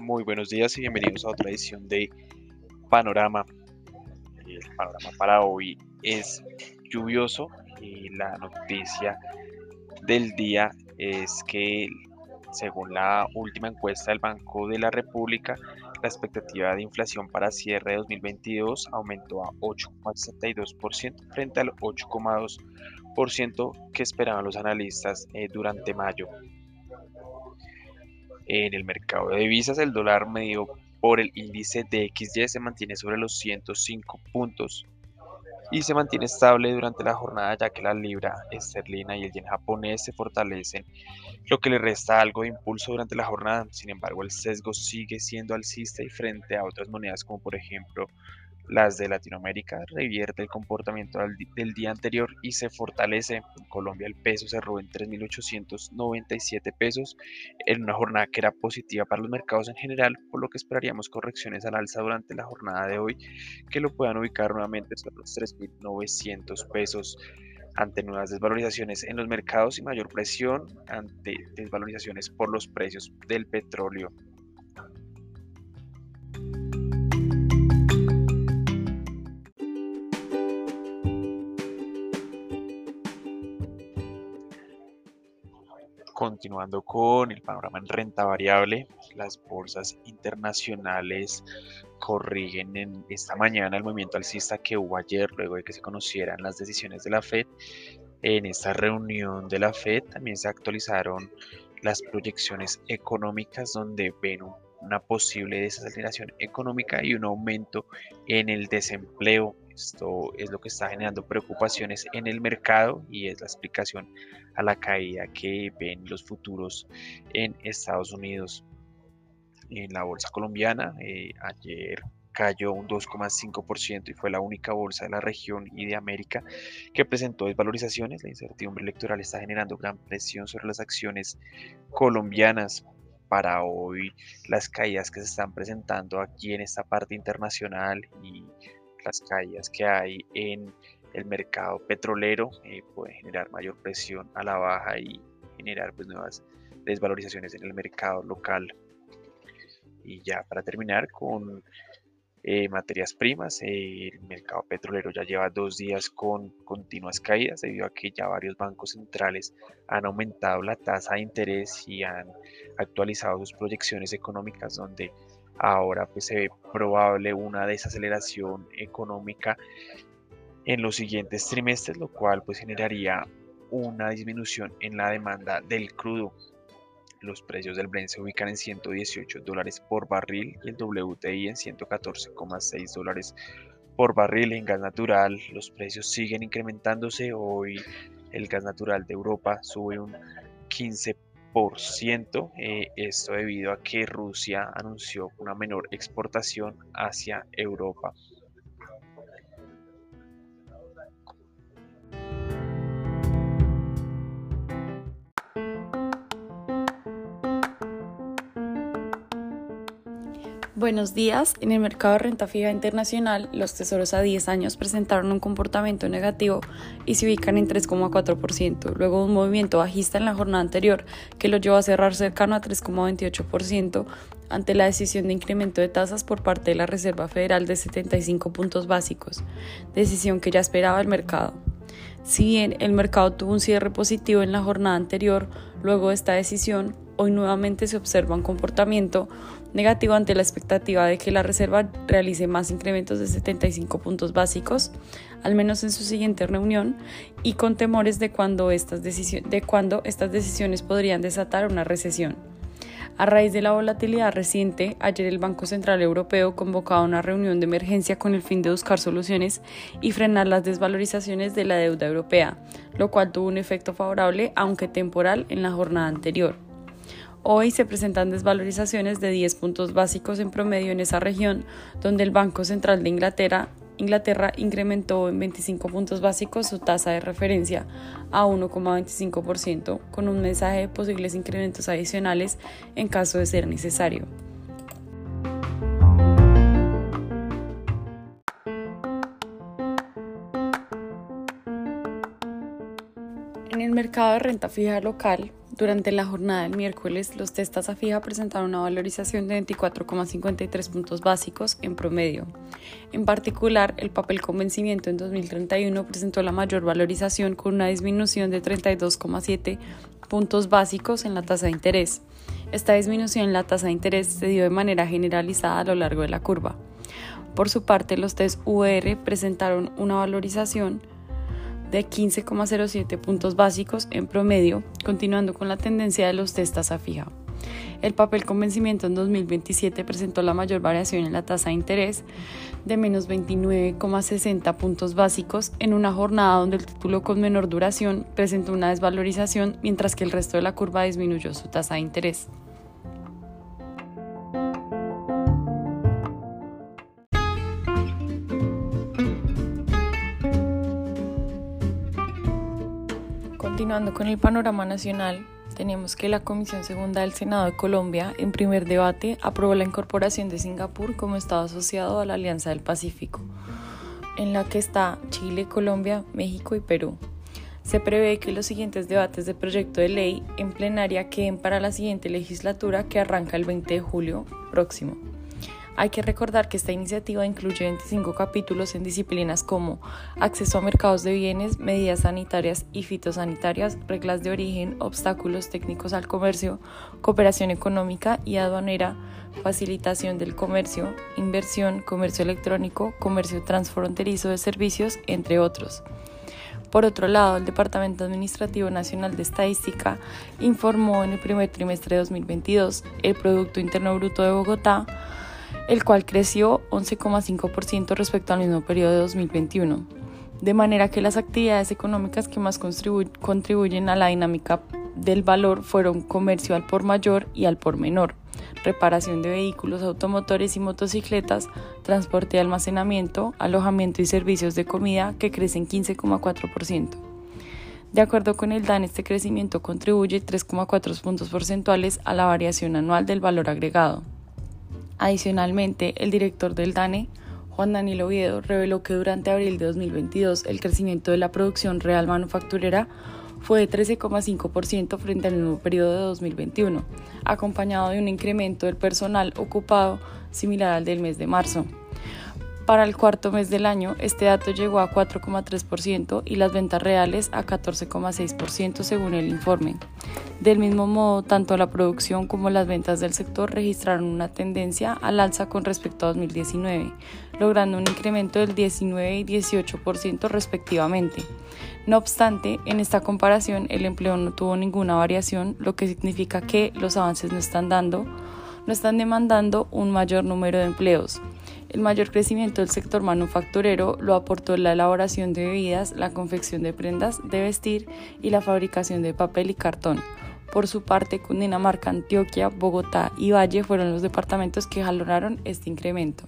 Muy buenos días y bienvenidos a otra edición de Panorama. El panorama para hoy es lluvioso y la noticia del día es que según la última encuesta del Banco de la República, la expectativa de inflación para cierre de 2022 aumentó a 8,62% frente al 8,2% que esperaban los analistas eh, durante mayo. En el mercado de divisas, el dólar medio por el índice de XY se mantiene sobre los 105 puntos y se mantiene estable durante la jornada ya que la libra esterlina y el yen japonés se fortalecen, lo que le resta algo de impulso durante la jornada. Sin embargo, el sesgo sigue siendo alcista y frente a otras monedas como por ejemplo las de Latinoamérica revierte el comportamiento del, día anterior y se fortalece. En Colombia el peso cerró en 3.897 pesos en una jornada que era positiva para los mercados en general, por lo que esperaríamos correcciones al alza durante la jornada de hoy que lo puedan ubicar nuevamente sobre los 3.900 pesos ante nuevas desvalorizaciones en los mercados y mayor presión ante desvalorizaciones por los precios del petróleo. Continuando con el panorama en renta variable, las bolsas internacionales corrigen en esta mañana el movimiento alcista que hubo ayer luego de que se conocieran las decisiones de la Fed. En esta reunión de la Fed también se actualizaron las proyecciones económicas donde ven una posible desaceleración económica y un aumento en el desempleo esto es lo que está generando preocupaciones en el mercado y es la explicación a la caída que ven los futuros en Estados Unidos. En la bolsa colombiana, eh, ayer cayó un 2,5% y fue la única bolsa de la región y de América que presentó desvalorizaciones. La incertidumbre electoral está generando gran presión sobre las acciones colombianas. Para hoy, las caídas que se están presentando aquí en esta parte internacional y las caídas que hay en el mercado petrolero eh, puede generar mayor presión a la baja y generar pues, nuevas desvalorizaciones en el mercado local. Y ya para terminar con eh, materias primas, el mercado petrolero ya lleva dos días con continuas caídas debido a que ya varios bancos centrales han aumentado la tasa de interés y han actualizado sus proyecciones económicas donde ahora pues se ve probable una desaceleración económica en los siguientes trimestres, lo cual pues generaría una disminución en la demanda del crudo. Los precios del Brent se ubican en 118 dólares por barril y el WTI en 114,6 dólares por barril. En gas natural los precios siguen incrementándose. Hoy el gas natural de Europa sube un 15% eh, esto debido a que Rusia anunció una menor exportación hacia Europa. Buenos días. En el mercado de renta fija internacional, los tesoros a 10 años presentaron un comportamiento negativo y se ubican en 3,4%, luego un movimiento bajista en la jornada anterior que lo llevó a cerrar cercano a 3,28% ante la decisión de incremento de tasas por parte de la Reserva Federal de 75 puntos básicos, decisión que ya esperaba el mercado. Si bien el mercado tuvo un cierre positivo en la jornada anterior, luego de esta decisión, hoy nuevamente se observa un comportamiento negativo ante la expectativa de que la Reserva realice más incrementos de 75 puntos básicos, al menos en su siguiente reunión, y con temores de cuando estas, cuando estas decisiones podrían desatar una recesión. A raíz de la volatilidad reciente, ayer el Banco Central Europeo convocaba una reunión de emergencia con el fin de buscar soluciones y frenar las desvalorizaciones de la deuda europea, lo cual tuvo un efecto favorable, aunque temporal, en la jornada anterior. Hoy se presentan desvalorizaciones de 10 puntos básicos en promedio en esa región, donde el Banco Central de Inglaterra, Inglaterra incrementó en 25 puntos básicos su tasa de referencia a 1,25%, con un mensaje de posibles incrementos adicionales en caso de ser necesario. En el mercado de renta fija local, durante la jornada del miércoles, los test tasa fija presentaron una valorización de 24,53 puntos básicos en promedio. En particular, el papel con vencimiento en 2031 presentó la mayor valorización con una disminución de 32,7 puntos básicos en la tasa de interés. Esta disminución en la tasa de interés se dio de manera generalizada a lo largo de la curva. Por su parte, los test UR presentaron una valorización de 15,07 puntos básicos en promedio, continuando con la tendencia de los test tasa fija. El papel con vencimiento en 2027 presentó la mayor variación en la tasa de interés de menos 29,60 puntos básicos en una jornada donde el título con menor duración presentó una desvalorización mientras que el resto de la curva disminuyó su tasa de interés. Continuando con el panorama nacional, tenemos que la Comisión Segunda del Senado de Colombia, en primer debate, aprobó la incorporación de Singapur como Estado asociado a la Alianza del Pacífico, en la que está Chile, Colombia, México y Perú. Se prevé que los siguientes debates de proyecto de ley en plenaria queden para la siguiente legislatura que arranca el 20 de julio próximo. Hay que recordar que esta iniciativa incluye 25 capítulos en disciplinas como acceso a mercados de bienes, medidas sanitarias y fitosanitarias, reglas de origen, obstáculos técnicos al comercio, cooperación económica y aduanera, facilitación del comercio, inversión, comercio electrónico, comercio transfronterizo de servicios, entre otros. Por otro lado, el Departamento Administrativo Nacional de Estadística informó en el primer trimestre de 2022 el Producto Interno Bruto de Bogotá el cual creció 11,5% respecto al mismo periodo de 2021. De manera que las actividades económicas que más contribuyen a la dinámica del valor fueron comercio al por mayor y al por menor, reparación de vehículos automotores y motocicletas, transporte y almacenamiento, alojamiento y servicios de comida que crecen 15,4%. De acuerdo con el DAN, este crecimiento contribuye 3,4 puntos porcentuales a la variación anual del valor agregado. Adicionalmente, el director del DANE, Juan Daniel Oviedo, reveló que durante abril de 2022 el crecimiento de la producción real manufacturera fue de 13,5% frente al mismo periodo de 2021, acompañado de un incremento del personal ocupado similar al del mes de marzo. Para el cuarto mes del año, este dato llegó a 4,3% y las ventas reales a 14,6% según el informe. Del mismo modo, tanto la producción como las ventas del sector registraron una tendencia al alza con respecto a 2019, logrando un incremento del 19 y 18% respectivamente. No obstante, en esta comparación el empleo no tuvo ninguna variación, lo que significa que los avances no están dando, no están demandando un mayor número de empleos. El mayor crecimiento del sector manufacturero lo aportó la elaboración de bebidas, la confección de prendas de vestir y la fabricación de papel y cartón. Por su parte, Cundinamarca, Antioquia, Bogotá y Valle fueron los departamentos que jalonaron este incremento.